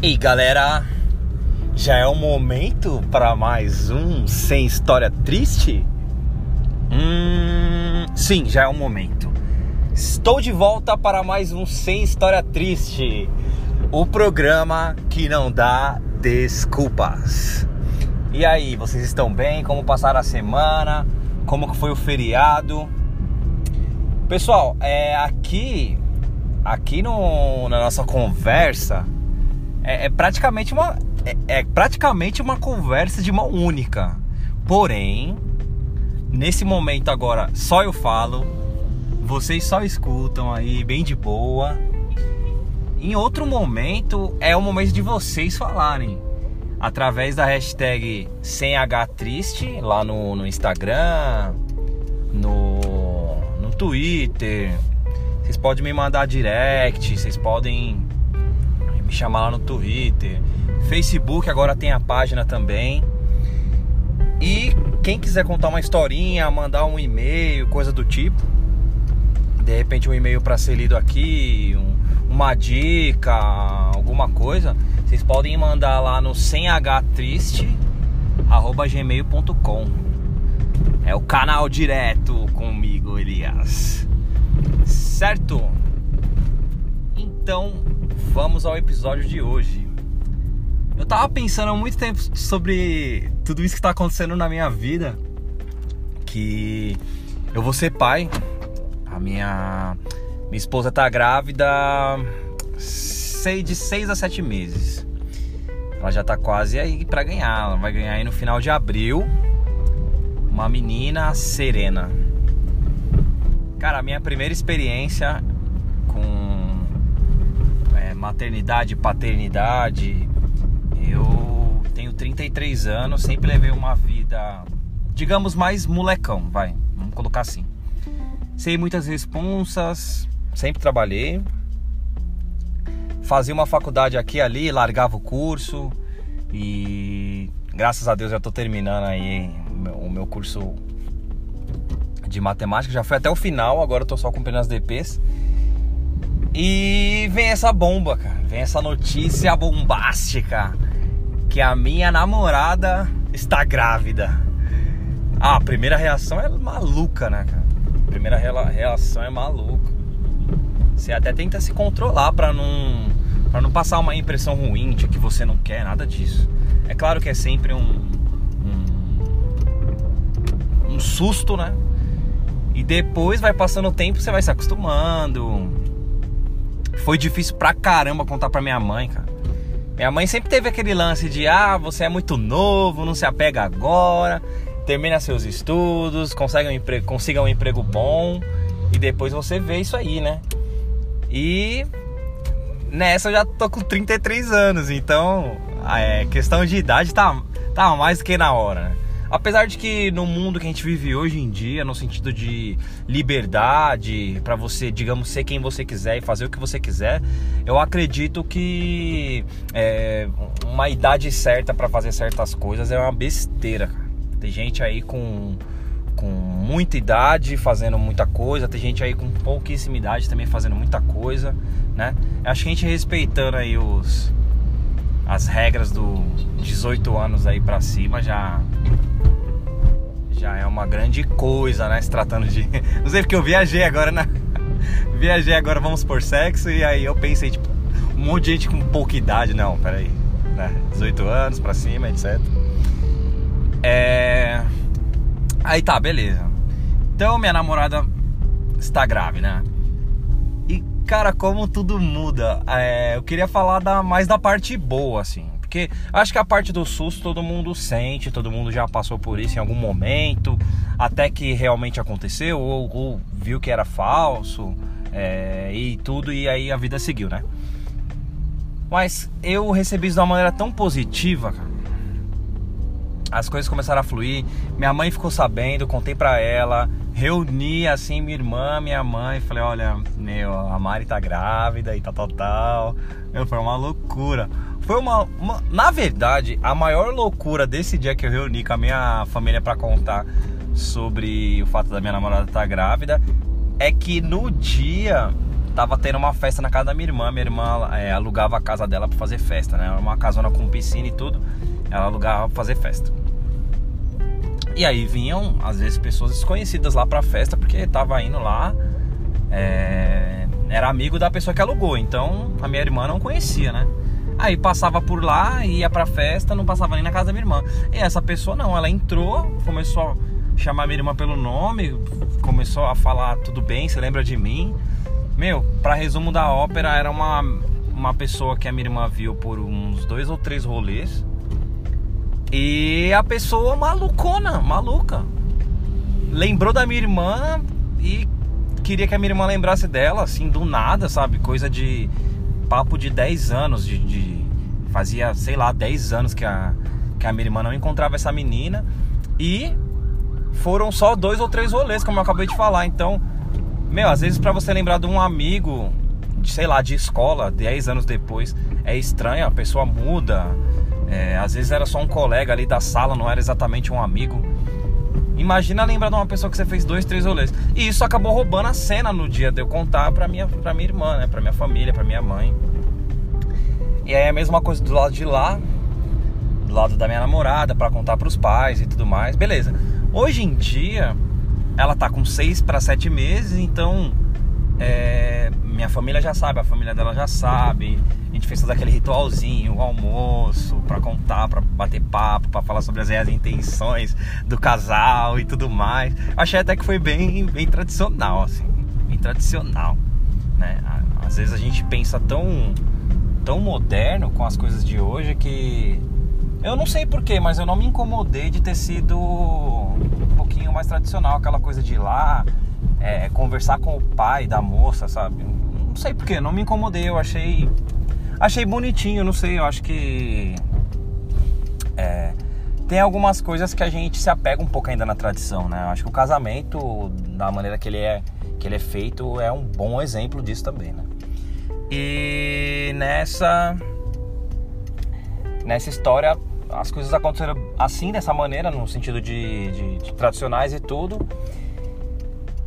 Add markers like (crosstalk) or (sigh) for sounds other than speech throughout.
E galera, já é o momento para mais um Sem História Triste? Hum, sim, já é o momento. Estou de volta para mais um Sem História Triste, o programa que não dá desculpas. E aí, vocês estão bem? Como passaram a semana? Como foi o feriado? Pessoal, é aqui aqui no, na nossa conversa é, é praticamente uma é, é, praticamente uma conversa de mão única. Porém, nesse momento agora só eu falo, vocês só escutam aí bem de boa. Em outro momento é o momento de vocês falarem através da hashtag sem triste lá no, no Instagram, no, no Twitter. Vocês podem me mandar direct, vocês podem me chamar lá no Twitter. Facebook agora tem a página também. E quem quiser contar uma historinha, mandar um e-mail, coisa do tipo, de repente um e-mail para ser lido aqui, um, uma dica, alguma coisa, vocês podem mandar lá no semhtriste@gmail.com. É o canal direto comigo, Elias. Certo? Então, vamos ao episódio de hoje. Eu tava pensando há muito tempo sobre tudo isso que tá acontecendo na minha vida. Que eu vou ser pai. A minha, minha esposa tá grávida sei, de 6 a 7 meses. Ela já tá quase aí para ganhar. Ela vai ganhar aí no final de abril. Uma menina serena. Cara, a minha primeira experiência maternidade, paternidade, eu tenho 33 anos, sempre levei uma vida, digamos, mais molecão, vai, vamos colocar assim. Sei muitas responsas, sempre trabalhei, fazia uma faculdade aqui e ali, largava o curso e graças a Deus já estou terminando aí o meu curso de matemática, já foi até o final, agora tô só cumprindo as DPs. E vem essa bomba, cara. Vem essa notícia bombástica que a minha namorada está grávida. Ah, a primeira reação é maluca, né, cara? A primeira reação é maluca. Você até tenta se controlar para não para não passar uma impressão ruim de que você não quer nada disso. É claro que é sempre um um, um susto, né? E depois vai passando o tempo, você vai se acostumando. Foi difícil pra caramba contar pra minha mãe, cara. Minha mãe sempre teve aquele lance de: ah, você é muito novo, não se apega agora, termina seus estudos, consegue um emprego, consiga um emprego bom e depois você vê isso aí, né? E nessa eu já tô com 33 anos, então é, questão de idade tá, tá mais do que na hora, né? Apesar de que no mundo que a gente vive hoje em dia, no sentido de liberdade, para você, digamos, ser quem você quiser e fazer o que você quiser, eu acredito que é, uma idade certa para fazer certas coisas é uma besteira. Tem gente aí com, com muita idade fazendo muita coisa, tem gente aí com pouquíssima idade também fazendo muita coisa, né? Acho que a gente respeitando aí os as regras do 18 anos aí para cima já já é uma grande coisa, né? Se tratando de. (laughs) Não sei porque eu viajei agora, né? (laughs) Viajei agora, vamos por sexo, e aí eu pensei, tipo, um monte de gente com pouca idade, não, peraí. Né? 18 anos pra cima, etc. É. Aí tá, beleza. Então minha namorada está grávida, né? E cara, como tudo muda. É... Eu queria falar da... mais da parte boa, assim. Porque acho que a parte do susto todo mundo sente, todo mundo já passou por isso em algum momento, até que realmente aconteceu, ou, ou viu que era falso, é, e tudo, e aí a vida seguiu, né? Mas eu recebi isso de uma maneira tão positiva, cara. As coisas começaram a fluir. Minha mãe ficou sabendo, contei pra ela. Reuni assim minha irmã, minha mãe. Falei: Olha, meu, a Mari tá grávida e tal, tal, tal. Meu, foi uma loucura. Foi uma, uma, Na verdade, a maior loucura desse dia que eu reuni com a minha família para contar sobre o fato da minha namorada estar tá grávida é que no dia tava tendo uma festa na casa da minha irmã. Minha irmã é, alugava a casa dela para fazer festa, né? Era uma casona com piscina e tudo. Ela alugava pra fazer festa. E aí vinham, às vezes, pessoas desconhecidas lá pra festa, porque tava indo lá. É, era amigo da pessoa que alugou, então a minha irmã não conhecia, né? Aí passava por lá, ia pra festa, não passava nem na casa da minha irmã. E essa pessoa não, ela entrou, começou a chamar minha irmã pelo nome, começou a falar tudo bem, você lembra de mim? Meu, para resumo da ópera, era uma, uma pessoa que a minha irmã viu por uns dois ou três rolês. E a pessoa malucona, maluca. Lembrou da minha irmã e queria que a minha irmã lembrasse dela, assim, do nada, sabe? Coisa de papo de 10 anos, de, de, fazia, sei lá, 10 anos que a, que a minha irmã não encontrava essa menina. E foram só dois ou três rolês, como eu acabei de falar. Então, meu, às vezes para você lembrar de um amigo, de, sei lá, de escola, 10 anos depois, é estranho, a pessoa muda. É, às vezes era só um colega ali da sala, não era exatamente um amigo. Imagina lembrar de uma pessoa que você fez dois, três rolês. E isso acabou roubando a cena no dia de eu contar pra minha, pra minha irmã, né? Pra minha família, pra minha mãe. E aí a mesma coisa do lado de lá, do lado da minha namorada, para contar pros pais e tudo mais. Beleza. Hoje em dia, ela tá com seis para sete meses, então é, minha família já sabe, a família dela já sabe. A gente fez todo aquele ritualzinho, o almoço, para contar, para bater papo, para falar sobre as reais intenções do casal e tudo mais. Achei até que foi bem, bem tradicional, assim, bem tradicional, né? Às vezes a gente pensa tão, tão moderno com as coisas de hoje que eu não sei porquê, mas eu não me incomodei de ter sido um pouquinho mais tradicional, aquela coisa de ir lá, é, conversar com o pai da moça, sabe? Não sei porquê, não me incomodei, eu achei. Achei bonitinho, não sei, eu acho que. É, tem algumas coisas que a gente se apega um pouco ainda na tradição, né? Eu acho que o casamento, da maneira que ele é, que ele é feito, é um bom exemplo disso também, né? E nessa nessa história as coisas aconteceram assim, dessa maneira, no sentido de, de, de tradicionais e tudo.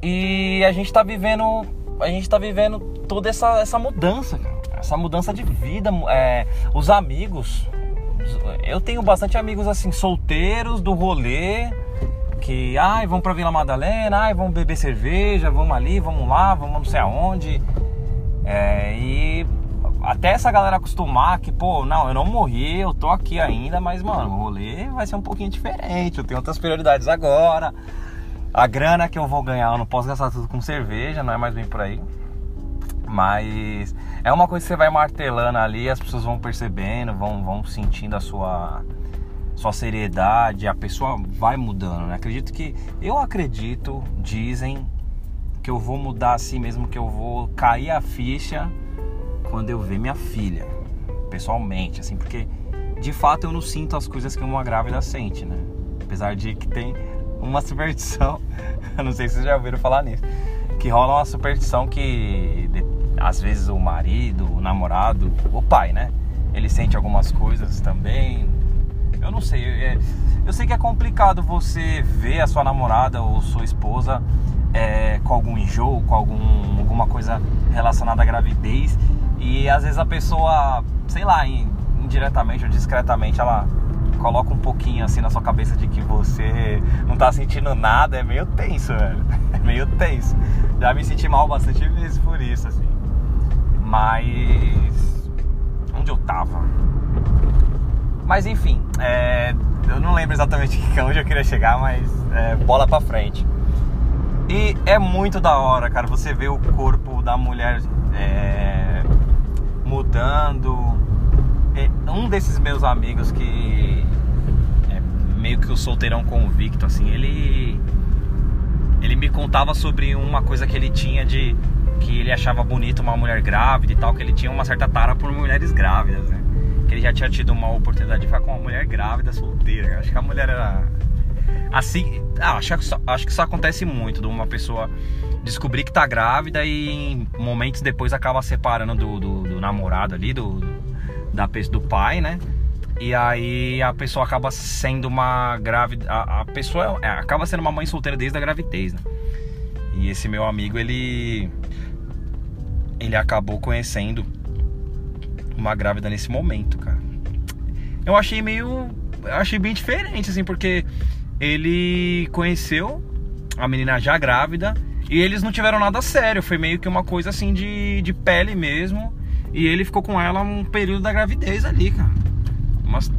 E a gente tá vivendo. A gente tá vivendo toda essa, essa mudança, cara. Essa mudança de vida. É, os amigos. Eu tenho bastante amigos assim, solteiros do rolê. Que, ai, vamos pra Vila Madalena, ai, vamos beber cerveja, vamos ali, vamos lá, vamos não sei aonde. É, e até essa galera acostumar que, pô, não, eu não morri, eu tô aqui ainda, mas, mano, o rolê vai ser um pouquinho diferente. Eu tenho outras prioridades agora. A grana que eu vou ganhar, eu não posso gastar tudo com cerveja, não é mais bem por aí. Mas é uma coisa que você vai martelando ali, as pessoas vão percebendo, vão, vão sentindo a sua, sua seriedade, a pessoa vai mudando, né? Acredito que. Eu acredito, dizem, que eu vou mudar assim mesmo, que eu vou cair a ficha quando eu ver minha filha, pessoalmente, assim, porque de fato eu não sinto as coisas que uma grávida sente, né? Apesar de que tem uma superstição, (laughs) eu não sei se vocês já ouviram falar nisso, que rola uma superstição que às vezes o marido, o namorado, o pai, né? Ele sente algumas coisas também. Eu não sei, é, eu sei que é complicado você ver a sua namorada ou sua esposa é, com algum enjoo, com algum, alguma coisa relacionada à gravidez e às vezes a pessoa, sei lá, indiretamente ou discretamente, ela coloca um pouquinho assim na sua cabeça de que você não tá sentindo nada, é meio tenso, velho. (laughs) É meio tenso. Já me senti mal bastante vezes por isso, assim. Mas. Onde eu tava? Mas enfim, é... eu não lembro exatamente (laughs) onde eu queria chegar, mas é... bola pra frente. E é muito da hora, cara, você vê o corpo da mulher. É mudando. Um desses meus amigos que é meio que o solteirão convicto, assim, ele. Ele me contava sobre uma coisa que ele tinha de. que ele achava bonito uma mulher grávida e tal, que ele tinha uma certa tara por mulheres grávidas, né? Que ele já tinha tido uma oportunidade de ficar com uma mulher grávida solteira. Acho que a mulher era. Assim. Ah, acho, acho que isso acontece muito de uma pessoa descobrir que tá grávida e momentos depois acaba separando do, do, do namorado ali, do, da, do pai, né? E aí a pessoa acaba sendo uma grávida. A, pessoa é, acaba sendo uma mãe solteira desde a gravidez, né? E esse meu amigo, ele. ele acabou conhecendo uma grávida nesse momento, cara. Eu achei meio. Eu achei bem diferente, assim, porque ele conheceu a menina já grávida e eles não tiveram nada sério. Foi meio que uma coisa assim de, de pele mesmo. E ele ficou com ela um período da gravidez ali, cara. Mas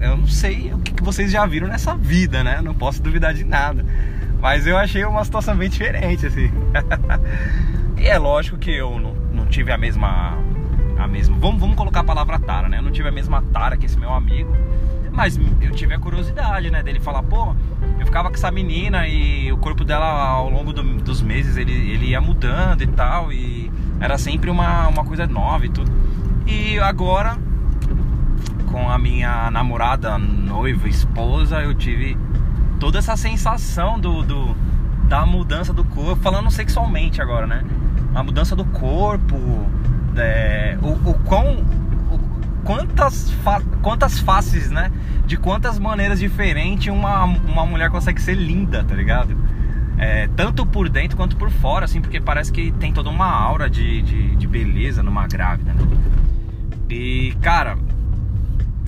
eu não sei o que, vocês já viram nessa vida, né? Não posso duvidar de nada. Mas eu achei uma situação bem diferente, assim. (laughs) e é lógico que eu não, não tive a mesma. A mesma. Vamos, vamos colocar a palavra tara, né? Eu não tive a mesma tara que esse meu amigo. Mas eu tive a curiosidade, né? Dele falar, pô, eu ficava com essa menina e o corpo dela ao longo do, dos meses ele, ele ia mudando e tal. E era sempre uma, uma coisa nova e tudo. E agora, com a minha namorada, noiva, esposa, eu tive toda essa sensação do, do da mudança do corpo, falando sexualmente agora, né? A mudança do corpo, é, o, o quão, o, quantas, fa, quantas faces, né? De quantas maneiras diferentes uma, uma mulher consegue ser linda, tá ligado? É, tanto por dentro quanto por fora, assim, porque parece que tem toda uma aura de, de, de beleza numa grávida, né? E, cara,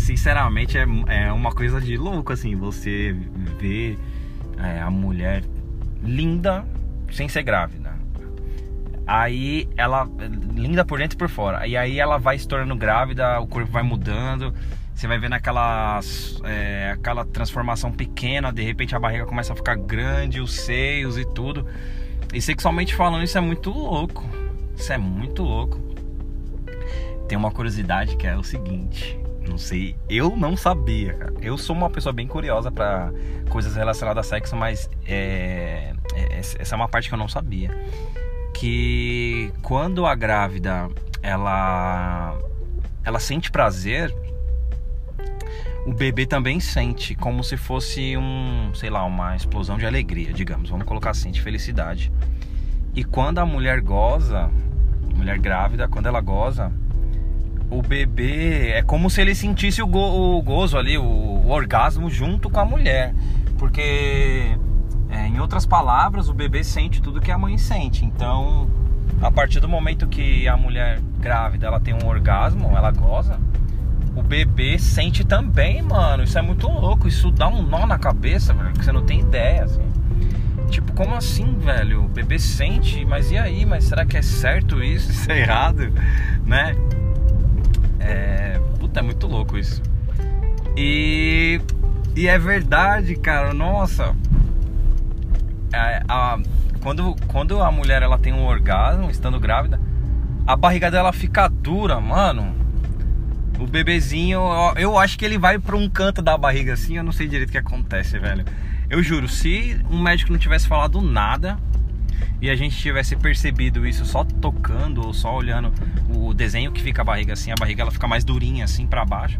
sinceramente é, é uma coisa de louco, assim, você ver é, a mulher linda sem ser grávida. Aí ela, linda por dentro e por fora. E aí ela vai se tornando grávida, o corpo vai mudando. Você vai vendo aquelas, é, aquela transformação pequena, de repente a barriga começa a ficar grande, os seios e tudo. E sexualmente falando, isso é muito louco. Isso é muito louco. Tem uma curiosidade que é o seguinte: não sei, eu não sabia, cara. Eu sou uma pessoa bem curiosa para coisas relacionadas a sexo, mas é, é, essa é uma parte que eu não sabia. Que quando a grávida ela ela sente prazer, o bebê também sente, como se fosse um, sei lá, uma explosão de alegria, digamos, vamos colocar assim, de felicidade. E quando a mulher goza, mulher grávida, quando ela goza, o bebê é como se ele sentisse o, go, o gozo ali, o, o, orgasmo junto com a mulher. Porque, é, em outras palavras, o bebê sente tudo que a mãe sente. Então, a partir do momento que a mulher grávida ela tem um orgasmo, ela goza, o bebê sente também, mano. Isso é muito louco. Isso dá um nó na cabeça, velho, que você não tem ideia, assim. Tipo, como assim, velho? O bebê sente, mas e aí? Mas será que é certo isso? (laughs) Isso é errado, né? É. Puta, é muito louco isso. E. E é verdade, cara, nossa. É, a, quando, quando a mulher ela tem um orgasmo, estando grávida, a barriga dela fica dura, mano. O bebezinho, eu acho que ele vai para um canto da barriga assim, eu não sei direito o que acontece, velho. Eu juro, se um médico não tivesse falado nada, e a gente tivesse percebido isso só tocando ou só olhando o desenho que fica a barriga assim, a barriga ela fica mais durinha assim para baixo.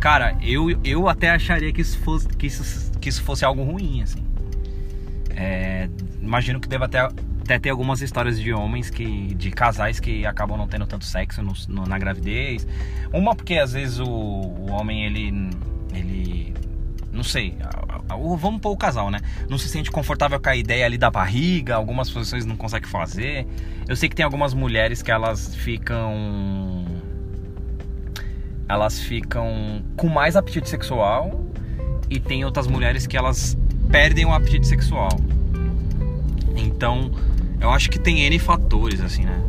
Cara, eu, eu até acharia que isso fosse, que isso, que isso fosse algo ruim, assim. É, imagino que deva até, até ter algumas histórias de homens que. de casais que acabam não tendo tanto sexo no, no, na gravidez. Uma porque às vezes o, o homem ele. ele. Não sei, vamos pôr o casal, né? Não se sente confortável com a ideia ali da barriga, algumas posições não consegue fazer. Eu sei que tem algumas mulheres que elas ficam elas ficam com mais apetite sexual e tem outras mulheres que elas perdem o apetite sexual. Então, eu acho que tem N fatores assim, né?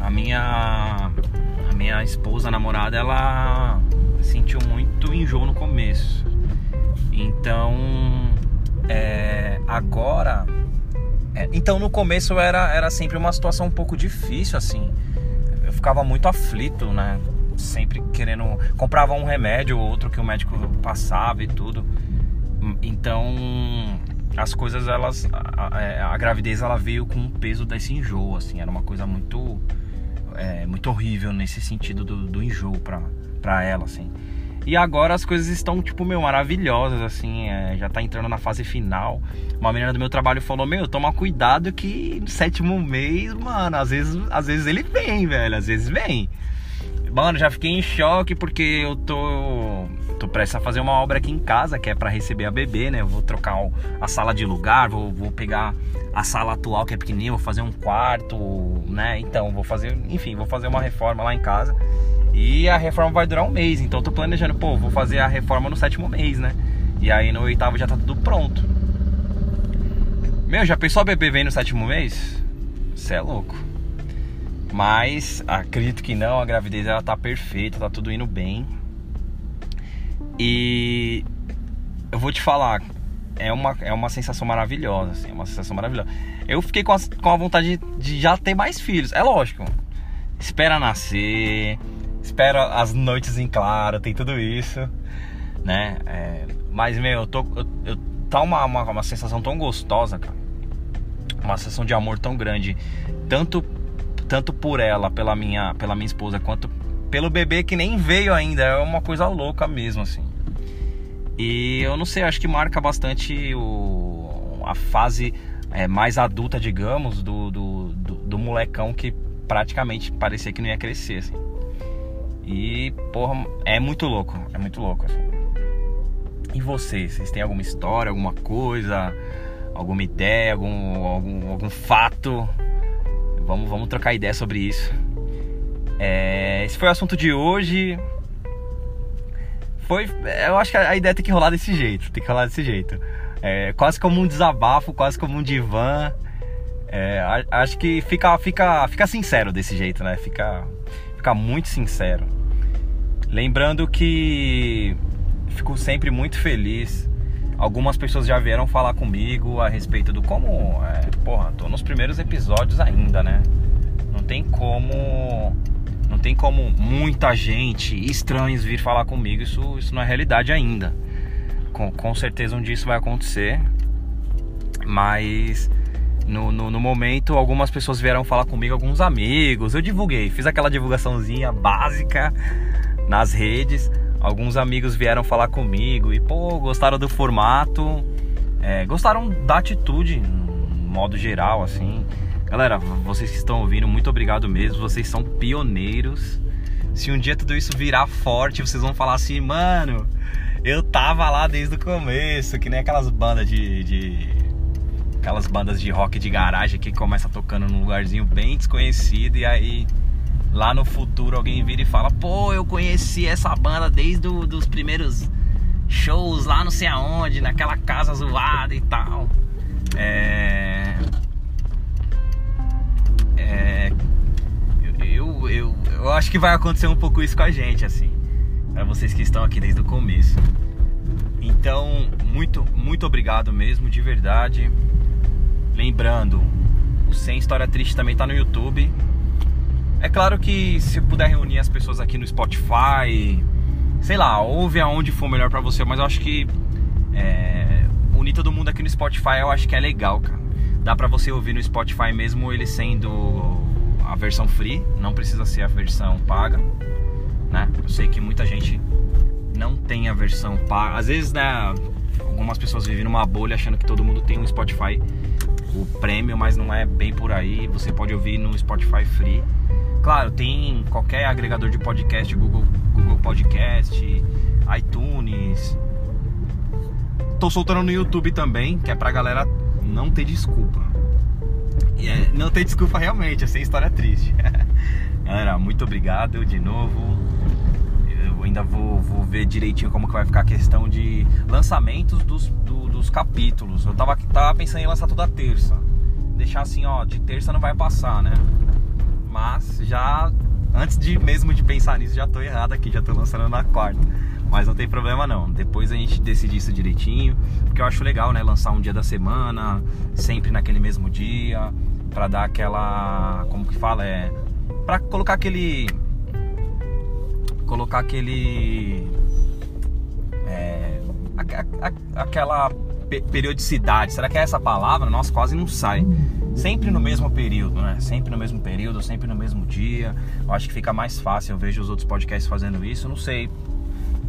A minha a minha esposa, a namorada, ela sentiu muito enjoo no começo então, é, agora. É, então, no começo era, era sempre uma situação um pouco difícil, assim. Eu ficava muito aflito, né? Sempre querendo. Comprava um remédio ou outro que o médico passava e tudo. Então, as coisas, elas. A, a, é, gravidez, ela veio com o peso desse enjoo, assim. Era uma coisa muito. É, muito horrível nesse sentido do, do enjoo pra, pra ela, assim. E agora as coisas estão, tipo, meu, maravilhosas, assim, é, já tá entrando na fase final. Uma menina do meu trabalho falou, meu, toma cuidado que no sétimo mês, mano, às vezes, às vezes ele vem, velho, às vezes vem. Mano, já fiquei em choque porque eu tô, tô prestes a fazer uma obra aqui em casa que é para receber a bebê, né? Eu vou trocar a sala de lugar, vou, vou pegar a sala atual que é pequenininha, vou fazer um quarto, né? Então, vou fazer, enfim, vou fazer uma reforma lá em casa. E a reforma vai durar um mês, então eu tô planejando, pô, vou fazer a reforma no sétimo mês, né? E aí no oitavo já tá tudo pronto. Meu, já pensou a bebê vem no sétimo mês? Você é louco. Mas acredito que não, a gravidez ela tá perfeita, tá tudo indo bem. E eu vou te falar, é uma, é uma sensação maravilhosa, assim, é uma sensação maravilhosa. Eu fiquei com a, com a vontade de, de já ter mais filhos, é lógico. Espera nascer, espera as noites em claro, tem tudo isso, né? É, mas, meu, eu tô. Eu, eu, tá uma, uma, uma sensação tão gostosa, cara. Uma sensação de amor tão grande. Tanto tanto por ela, pela minha, pela minha esposa, quanto pelo bebê que nem veio ainda. É uma coisa louca mesmo, assim. E eu não sei, acho que marca bastante o, a fase é, mais adulta, digamos, do, do, do, do, molecão que praticamente parecia que não ia crescer, assim. E, porra, é muito louco, é muito louco, assim. E vocês? Vocês têm alguma história, alguma coisa, alguma ideia, algum, algum, algum fato Vamos, vamos trocar ideia sobre isso. É, esse foi o assunto de hoje. Foi, eu acho que a ideia tem que rolar desse jeito, tem que rolar desse jeito. É, quase como um desabafo, quase como um divã. É, acho que fica, fica, fica sincero desse jeito, né? Fica, fica muito sincero. Lembrando que fico sempre muito feliz Algumas pessoas já vieram falar comigo a respeito do como. É, porra, tô nos primeiros episódios ainda, né? Não tem como. Não tem como muita gente, estranhos, vir falar comigo. Isso, isso não é realidade ainda. Com, com certeza um dia isso vai acontecer. Mas no, no, no, momento, algumas pessoas vieram falar comigo, alguns amigos. Eu divulguei, fiz aquela divulgaçãozinha básica nas redes alguns amigos vieram falar comigo e, pô, gostaram do formato, é, gostaram da atitude, no modo geral, assim. Galera, vocês que estão ouvindo, muito obrigado mesmo, vocês são pioneiros. Se um dia tudo isso virar forte, vocês vão falar assim, mano, eu tava lá desde o começo, que nem aquelas bandas de, de aquelas bandas de rock de garagem que começa tocando num lugarzinho bem desconhecido e aí lá no futuro alguém vira e fala: pô, eu conheci essa banda desde os primeiros shows lá não sei aonde, naquela casa zoada e tal. É. É. Eu, eu, eu acho que vai acontecer um pouco isso com a gente, assim. Pra vocês que estão aqui desde o começo. Então, muito, muito obrigado mesmo, de verdade. Lembrando, o Sem História Triste também tá no YouTube. É claro que se puder reunir as pessoas aqui no Spotify, sei lá, ouve aonde for melhor para você, mas eu acho que é, unir todo mundo aqui no Spotify eu acho que é legal, cara. Dá pra você ouvir no Spotify mesmo ele sendo a versão free, não precisa ser a versão paga, né? Eu sei que muita gente não tem a versão paga. Às vezes, né, algumas pessoas vivem numa bolha achando que todo mundo tem um Spotify o prêmio, mas não é bem por aí. Você pode ouvir no Spotify free. Claro, tem qualquer agregador de podcast, Google, Google Podcast, iTunes. Tô soltando no YouTube também, que é pra galera não ter desculpa. É, não ter desculpa realmente, é sem história triste. (laughs) galera, muito obrigado de novo. Eu ainda vou, vou ver direitinho como que vai ficar a questão de lançamentos dos, do, dos capítulos. Eu tava, tava pensando em lançar toda terça. Deixar assim, ó, de terça não vai passar, né? Mas já antes de mesmo de pensar nisso, já tô errado aqui, já tô lançando na quarta. Mas não tem problema não. Depois a gente decide isso direitinho, porque eu acho legal, né, lançar um dia da semana, sempre naquele mesmo dia, para dar aquela, como que fala, é para colocar aquele colocar aquele é, a, a, aquela periodicidade. Será que é essa palavra? Nossa, quase não sai sempre no mesmo período, né? Sempre no mesmo período, sempre no mesmo dia. Eu acho que fica mais fácil. Eu vejo os outros podcasts fazendo isso. Não sei.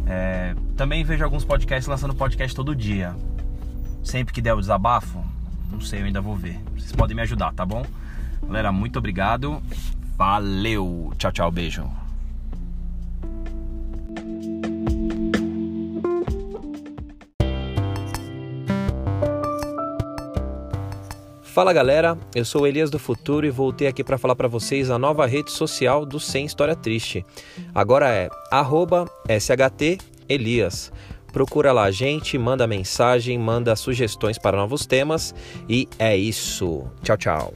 É... Também vejo alguns podcasts lançando podcast todo dia. Sempre que der o desabafo, não sei, eu ainda vou ver. Vocês podem me ajudar, tá bom? Galera, muito obrigado. Valeu. Tchau, tchau. Beijo. Fala galera, eu sou Elias do Futuro e voltei aqui para falar para vocês a nova rede social do Sem História Triste. Agora é @shtelias. Procura lá a gente, manda mensagem, manda sugestões para novos temas e é isso. Tchau, tchau.